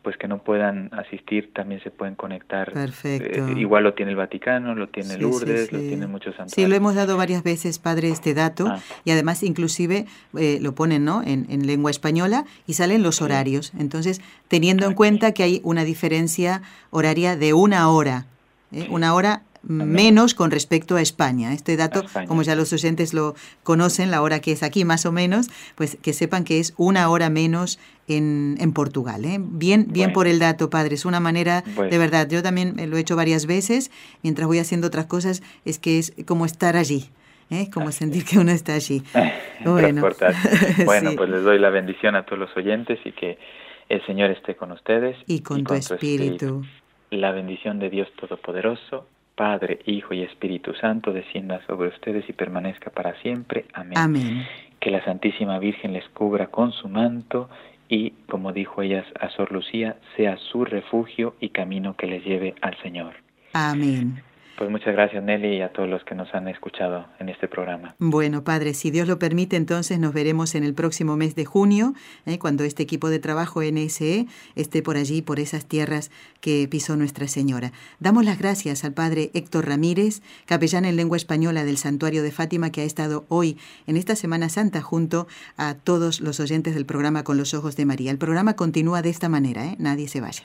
pues que no puedan asistir también se pueden conectar. Perfecto. Eh, igual lo tiene el Vaticano, lo tiene Lourdes, lo tiene muchos santuarios. Sí, lo hemos dado varias veces, padre, este dato ah. y además inclusive eh, lo ponen ¿no? En, en, lengua española y salen los horarios. Entonces, teniendo en cuenta que hay una diferencia horaria de una hora, ¿eh? una hora menos con respecto a España. Este dato, como ya los oyentes lo conocen, la hora que es aquí más o menos, pues que sepan que es una hora menos en, en Portugal. ¿eh? Bien, bien por el dato, padre. Es una manera, de verdad, yo también lo he hecho varias veces, mientras voy haciendo otras cosas, es que es como estar allí Es como sentir que uno está allí. Bueno, bueno pues les doy la bendición a todos los oyentes y que el Señor esté con ustedes. Y con, tu, espíritu. La bendición de Dios Todopoderoso, Padre, Hijo y Espíritu Santo, descienda sobre ustedes y permanezca para siempre. Amén. Amén. Que la Santísima Virgen les cubra con su manto y, como dijo ella a Sor Lucía, sea su refugio y camino que les lleve al Señor. Amén. Pues muchas gracias Nelly y a todos los que nos han escuchado en este programa. Bueno, Padre, si Dios lo permite, entonces nos veremos en el próximo mes de junio, ¿eh? cuando este equipo de trabajo NSE esté por allí, por esas tierras que pisó Nuestra Señora. Damos las gracias al Padre Héctor Ramírez, capellán en lengua española del Santuario de Fátima, que ha estado hoy en esta Semana Santa junto a todos los oyentes del programa Con los Ojos de María. El programa continúa de esta manera, ¿eh? nadie se vaya.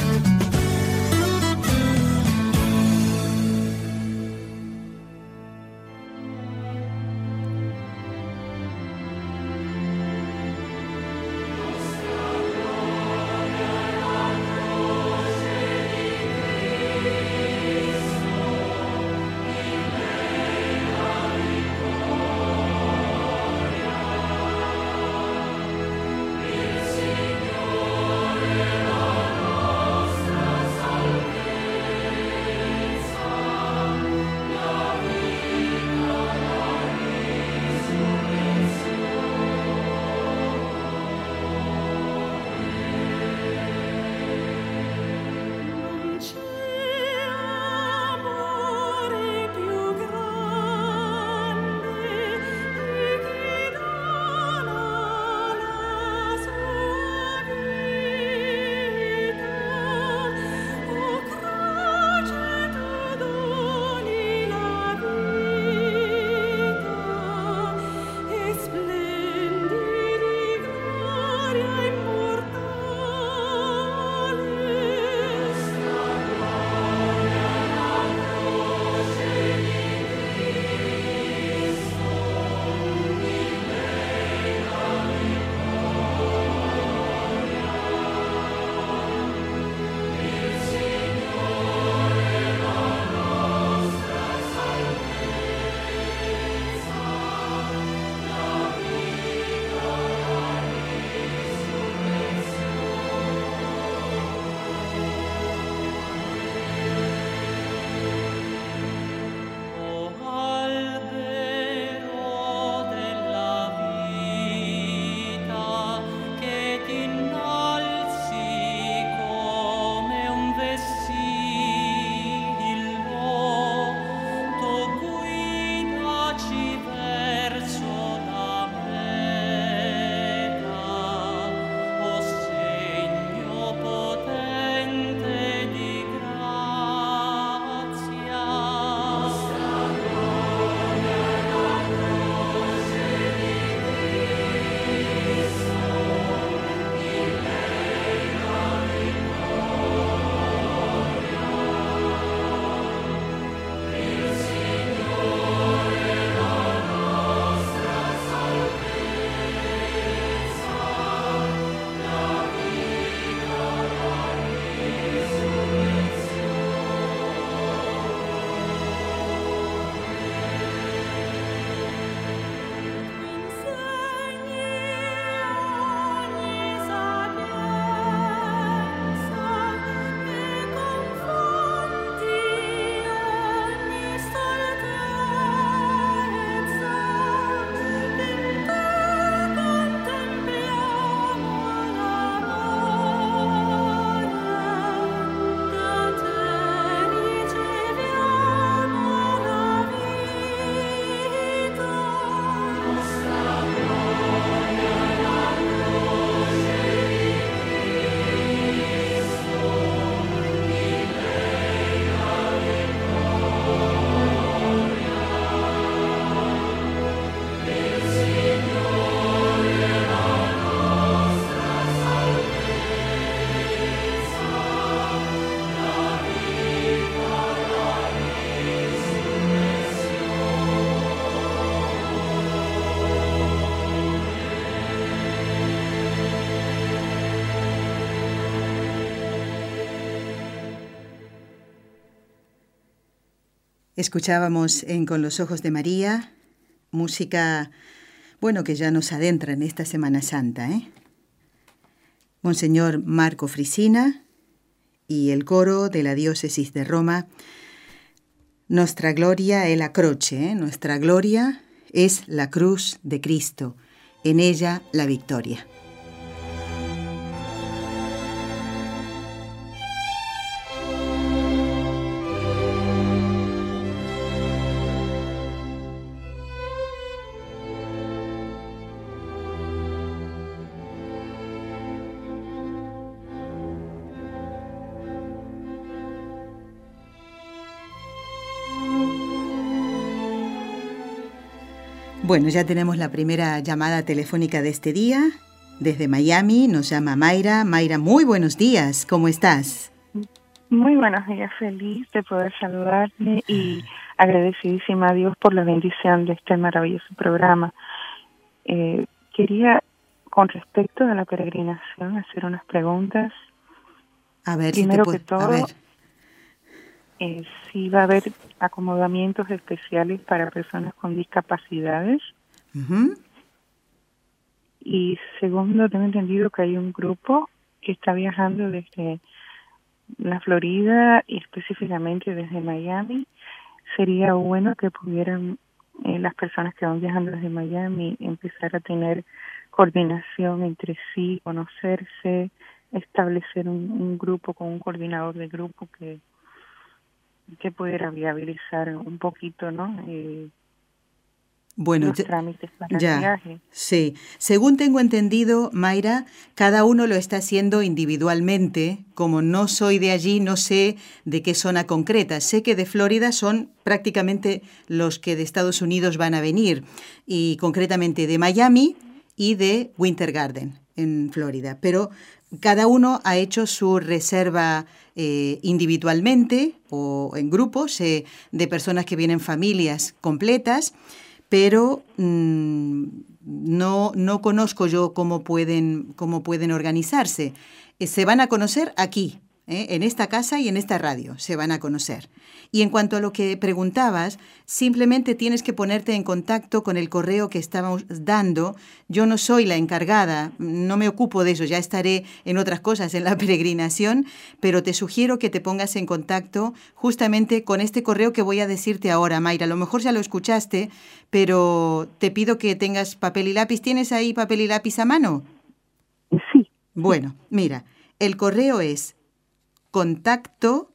Escuchábamos en Con los Ojos de María música, bueno, que ya nos adentra en esta Semana Santa. ¿eh? Monseñor Marco Frisina y el coro de la diócesis de Roma. Nuestra gloria es la croce, ¿eh? nuestra gloria es la cruz de Cristo, en ella la victoria. Bueno, ya tenemos la primera llamada telefónica de este día. Desde Miami nos llama Mayra. Mayra, muy buenos días. ¿Cómo estás? Muy buenos días, feliz de poder saludarte y agradecidísima a Dios por la bendición de este maravilloso programa. Eh, quería, con respecto a la peregrinación, hacer unas preguntas. A ver, Primero si que todo, eh, si va a haber acomodamientos especiales para personas con discapacidades. Y segundo, tengo entendido que hay un grupo que está viajando desde la Florida y específicamente desde Miami. Sería bueno que pudieran eh, las personas que van viajando desde Miami empezar a tener coordinación entre sí, conocerse, establecer un grupo con un coordinador de grupo que que pudiera viabilizar un poquito, ¿no? Eh, bueno, los trámites para el viaje. Sí, según tengo entendido, Mayra, cada uno lo está haciendo individualmente. Como no soy de allí, no sé de qué zona concreta. Sé que de Florida son prácticamente los que de Estados Unidos van a venir, y concretamente de Miami y de Winter Garden en Florida. Pero cada uno ha hecho su reserva eh, individualmente o en grupos eh, de personas que vienen familias completas, pero mm, no, no conozco yo cómo pueden, cómo pueden organizarse. Eh, se van a conocer aquí, en esta casa y en esta radio, se van a conocer. Y en cuanto a lo que preguntabas, simplemente tienes que ponerte en contacto con el correo que estamos dando. Yo no soy la encargada, no me ocupo de eso, ya estaré en otras cosas en la peregrinación, pero te sugiero que te pongas en contacto justamente con este correo que voy a decirte ahora, Mayra. A lo mejor ya lo escuchaste, pero te pido que tengas papel y lápiz. ¿Tienes ahí papel y lápiz a mano? Sí. Bueno, mira, el correo es contacto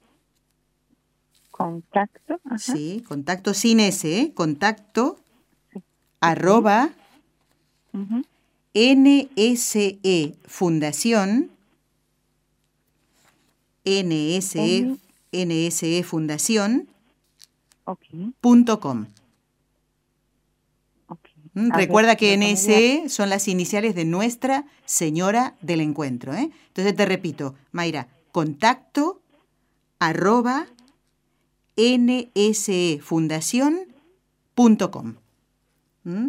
Contacto. Sí, contacto sin S, ¿eh? contacto arroba NSE Fundación NSE, NSE Fundación punto com. Mm, recuerda que NSE son las iniciales de Nuestra Señora del Encuentro. ¿eh? Entonces te repito, Mayra, contacto arroba nsefundación.com. ¿Mm?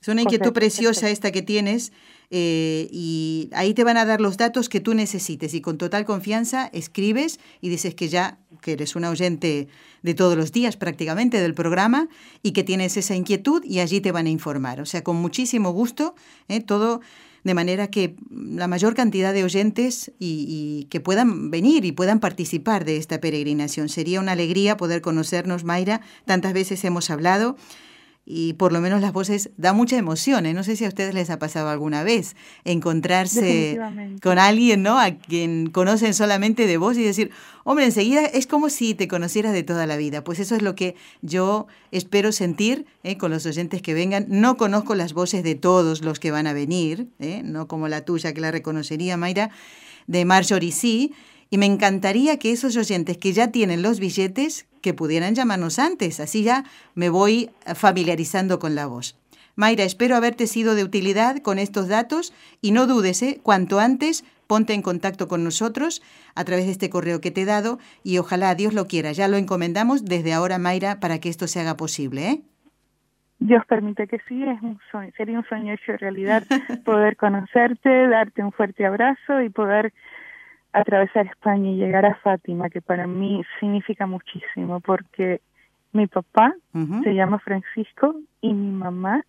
Es una inquietud preciosa esta que tienes eh, y ahí te van a dar los datos que tú necesites y con total confianza escribes y dices que ya que eres una oyente de todos los días prácticamente del programa y que tienes esa inquietud y allí te van a informar. O sea, con muchísimo gusto, ¿eh? todo de manera que la mayor cantidad de oyentes y, que puedan venir y puedan participar de esta peregrinación. Sería una alegría poder conocernos, Mayra. Tantas veces hemos hablado y por lo menos las voces da mucha emoción. ¿eh? No sé si a ustedes les ha pasado alguna vez encontrarse con alguien, ¿no? A quien conocen solamente de voz y decir, hombre, enseguida es como si te conocieras de toda la vida. Pues eso es lo que yo espero sentir ¿eh? con los oyentes que vengan. No conozco las voces de todos los que van a venir, ¿eh? no como la tuya que la reconocería, Mayra, de Marjorie sí. Y me encantaría que esos oyentes que ya tienen los billetes, que pudieran llamarnos antes, así ya me voy familiarizando con la voz. Mayra, espero haberte sido de utilidad con estos datos y no dudes, ¿eh? cuanto antes ponte en contacto con nosotros a través de este correo que te he dado y ojalá Dios lo quiera. Ya lo encomendamos desde ahora, Mayra, para que esto se haga posible. ¿eh? Dios permite que sí, es un sería un sueño hecho realidad poder conocerte, darte un fuerte abrazo y poder atravesar España y llegar a Fátima, que para mí significa muchísimo, porque Mi papá se llama Francisco y mi mamá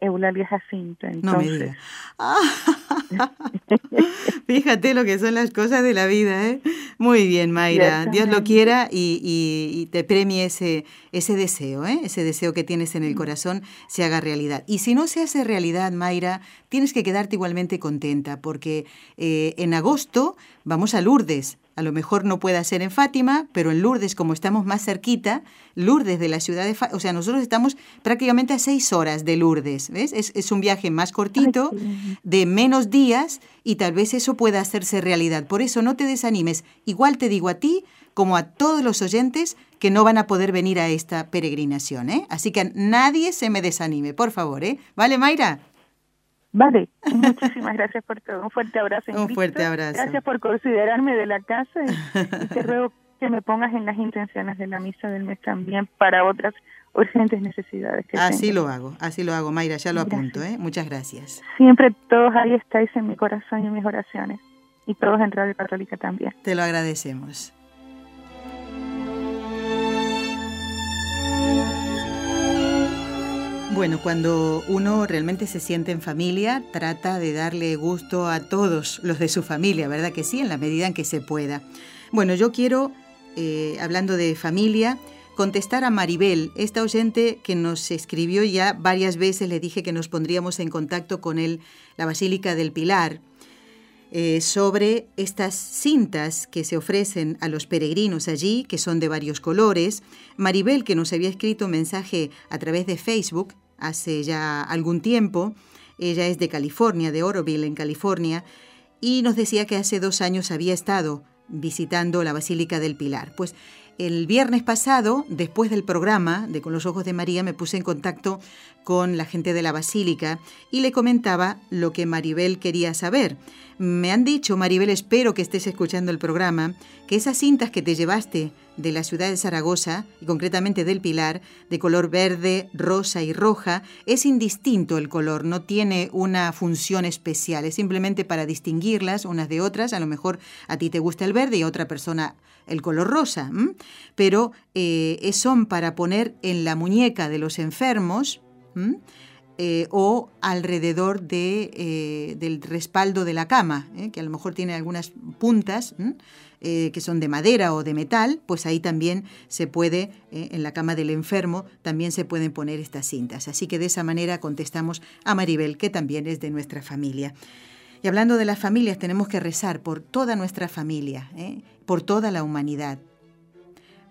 Eulalia Jacinto. Entonces. Fíjate lo que son las cosas de la vida, ¿eh? Muy bien, Mayra. Dios lo quiera y, te premie ese, ese deseo, ¿eh? Ese deseo que tienes en el corazón se haga realidad. Y si no se hace realidad, Mayra, tienes que quedarte igualmente contenta porque eh, en agosto vamos a Lourdes a lo mejor no pueda ser en Fátima, pero en Lourdes, como estamos más cerquita, Lourdes de la ciudad de Fátima, o sea, nosotros estamos prácticamente a seis horas de Lourdes, ¿ves? Es, un viaje más cortito, de menos días, y tal vez eso pueda hacerse realidad. Por eso no te desanimes. Igual te digo a ti, como a todos los oyentes, que no van a poder venir a esta peregrinación, ¿eh? Así que nadie se me desanime, por favor, ¿eh? ¿Vale, Mayra? Vale, muchísimas gracias por todo. Un fuerte abrazo. Un fuerte abrazo. Gracias por considerarme de la casa y, te ruego que me pongas en las intenciones de la misa del mes también para otras urgentes necesidades. Que así lo hago, así lo hago, Mayra, ya lo apunto. ¿eh? Muchas gracias. Siempre todos ahí estáis en mi corazón y en mis oraciones y todos en Radio Católica también. Te lo agradecemos. Bueno, cuando uno realmente se siente en familia, trata de darle gusto a todos los de su familia, ¿verdad que sí? En la medida en que se pueda. Bueno, yo quiero, eh, hablando de familia, contestar a Maribel, esta oyente que nos escribió ya varias veces, le dije que nos pondríamos en contacto con él, la Basílica del Pilar, eh, sobre estas cintas que se ofrecen a los peregrinos allí, que son de varios colores. Maribel, que nos había escrito un mensaje a través de Facebook hace ya algún tiempo, ella es de California, de Oroville, en California, y nos decía que hace dos años había estado visitando la Basílica del Pilar. Pues el viernes pasado, después del programa de Con los Ojos de María, me puse en contacto con la gente de la Basílica y le comentaba lo que Maribel quería saber. Me han dicho, Maribel, espero que estés escuchando el programa, que esas cintas que te llevaste de la ciudad de Zaragoza, y concretamente del Pilar, de color verde, rosa y roja, es indistinto el color, no tiene una función especial, es simplemente para distinguirlas unas de otras, a lo mejor a ti te gusta el verde y a otra persona el color rosa, pero eh, son para poner en la muñeca de los enfermos, eh, o alrededor de, eh, del respaldo de la cama, ¿eh? que a lo mejor tiene algunas puntas que son de madera o de metal, pues ahí también se puede, en la cama del enfermo, también se pueden poner estas cintas. Así que de esa manera contestamos a Maribel, que también es de nuestra familia. Y hablando de las familias, tenemos que rezar por toda nuestra familia, por toda la humanidad,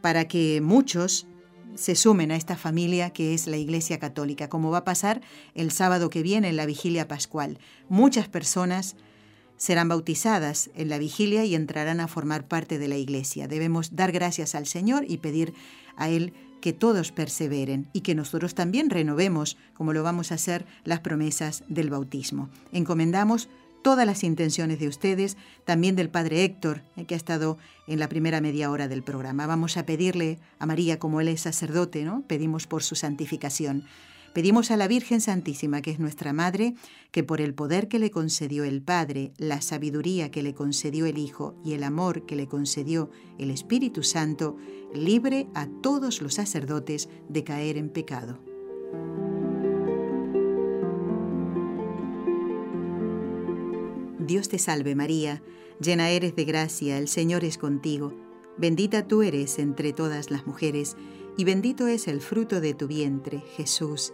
para que muchos se sumen a esta familia que es la Iglesia Católica, como va a pasar el sábado que viene en la vigilia pascual. Muchas personas serán bautizadas en la vigilia y entrarán a formar parte de la Iglesia. Debemos dar gracias al Señor y pedir a Él que todos perseveren y que nosotros también renovemos, como lo vamos a hacer, las promesas del bautismo. Encomendamos todas las intenciones de ustedes, también del Padre Héctor, eh, que ha estado en la primera media hora del programa. Vamos a pedirle a María, como él es sacerdote, ¿no? Pedimos por su santificación. Pedimos a la Virgen Santísima, que es nuestra Madre, que por el poder que le concedió el Padre, la sabiduría que le concedió el Hijo y el amor que le concedió el Espíritu Santo, libre a todos los sacerdotes de caer en pecado. Dios te salve María, llena eres de gracia, el Señor es contigo, bendita tú eres entre todas las mujeres, y bendito es el fruto de tu vientre, Jesús.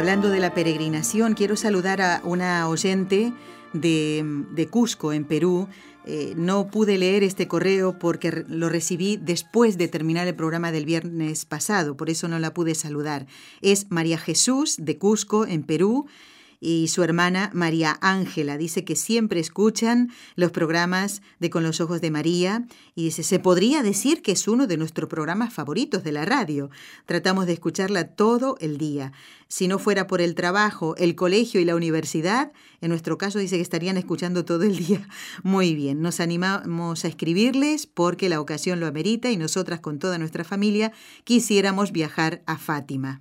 Hablando de la peregrinación, quiero saludar a una oyente de, Cusco, en Perú. Eh, no pude leer este correo porque lo recibí después de terminar el programa del viernes pasado, por eso no la pude saludar. Es María Jesús de Cusco, en Perú y su hermana María Ángela. Dice que siempre escuchan los programas de Con los Ojos de María y dice, se podría decir que es uno de nuestros programas favoritos de la radio. Tratamos de escucharla todo el día. Si no fuera por el trabajo, el colegio y la universidad, en nuestro caso dice que estarían escuchando todo el día. Muy bien, nos animamos a escribirles porque la ocasión lo amerita y nosotras con toda nuestra familia quisiéramos viajar a Fátima.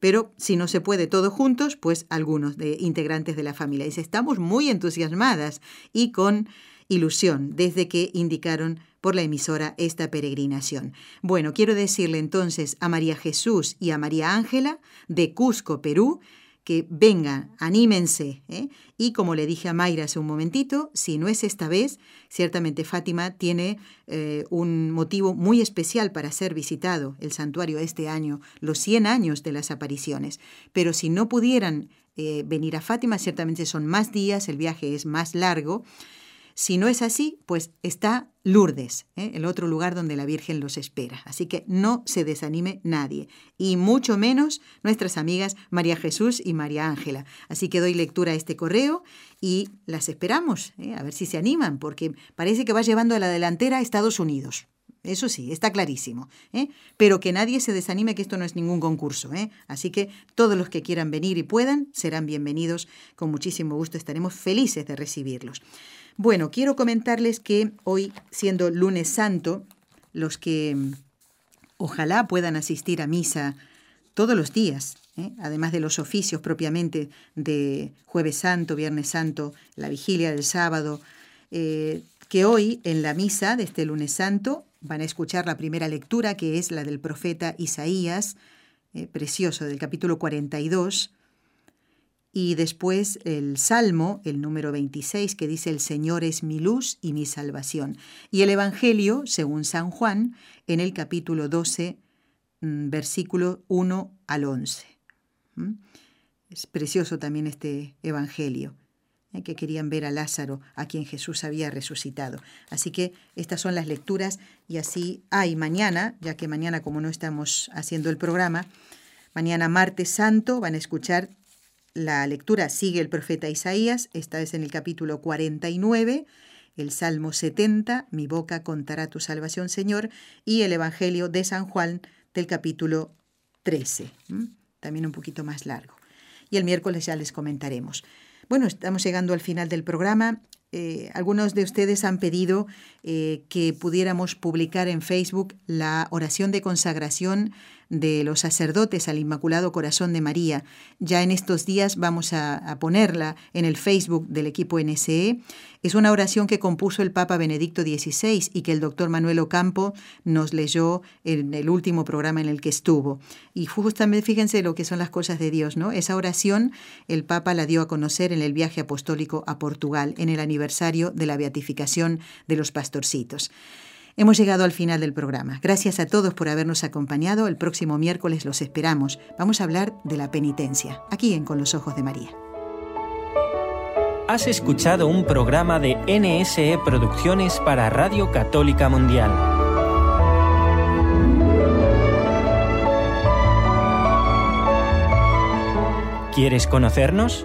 Pero si no se puede todos juntos, pues algunos de integrantes de la familia. Dice, estamos muy entusiasmadas y con ilusión desde que indicaron por la emisora esta peregrinación. Bueno, quiero decirle entonces a María Jesús y a María Ángela de Cusco, Perú, que vengan, anímense. ¿eh? Y como le dije a Mayra hace un momentito, si no es esta vez, ciertamente Fátima tiene eh, un motivo muy especial para ser visitado, el santuario este año, los 100 años de las apariciones. Pero si no pudieran eh, venir a Fátima, ciertamente son más días, el viaje es más largo. Si no es así, pues está Lourdes, ¿eh? el otro lugar donde la Virgen los espera. Así que no se desanime nadie, y mucho menos nuestras amigas María Jesús y María Ángela. Así que doy lectura a este correo y las esperamos, ¿eh? a ver si se animan, porque parece que va llevando a la delantera a Estados Unidos. Eso sí, está clarísimo. ¿eh? Pero que nadie se desanime que esto no es ningún concurso. ¿eh? Así que todos los que quieran venir y puedan serán bienvenidos. Con muchísimo gusto estaremos felices de recibirlos. Bueno, quiero comentarles que hoy, siendo lunes santo, los que mm, ojalá puedan asistir a misa todos los días, ¿eh? además de los oficios propiamente de jueves santo, viernes santo, la vigilia del sábado, eh, que hoy en la misa de este lunes santo van a escuchar la primera lectura, que es la del profeta Isaías, eh, precioso, del capítulo 42, y después el Salmo, el número 26, que dice, El Señor es mi luz y mi salvación. Y el Evangelio, según San Juan, en el capítulo 12, mm, versículo 1 al 11. ¿Mm? Es precioso también este Evangelio ¿eh? que querían ver a Lázaro, a quien Jesús había resucitado. Así que estas son las lecturas y así hay mañana, ya que mañana como no estamos haciendo el programa, mañana martes santo van a escuchar la lectura sigue el profeta Isaías, esta vez en el capítulo 49, el Salmo 70, Mi boca contará tu salvación, Señor, y el Evangelio de San Juan del capítulo 13, también un poquito más largo. Y el miércoles ya les comentaremos. Bueno, estamos llegando al final del programa. Eh, algunos de ustedes han pedido eh, que pudiéramos publicar en Facebook la oración de consagración de los sacerdotes al Inmaculado Corazón de María. Ya en estos días vamos a, ponerla en el Facebook del equipo NSE. Es una oración que compuso el Papa Benedicto XVI y que el doctor Manuel Ocampo nos leyó en el último programa en el que estuvo. Y justamente fíjense lo que son las cosas de Dios, ¿no? Esa oración el Papa la dio a conocer en el viaje apostólico a Portugal, en el aniversario de la beatificación de los pastorcitos. Hemos llegado al final del programa. Gracias a todos por habernos acompañado. El próximo miércoles los esperamos. Vamos a hablar de la penitencia, aquí en Con los Ojos de María. Has escuchado un programa de NSE Producciones para Radio Católica Mundial. ¿Quieres conocernos?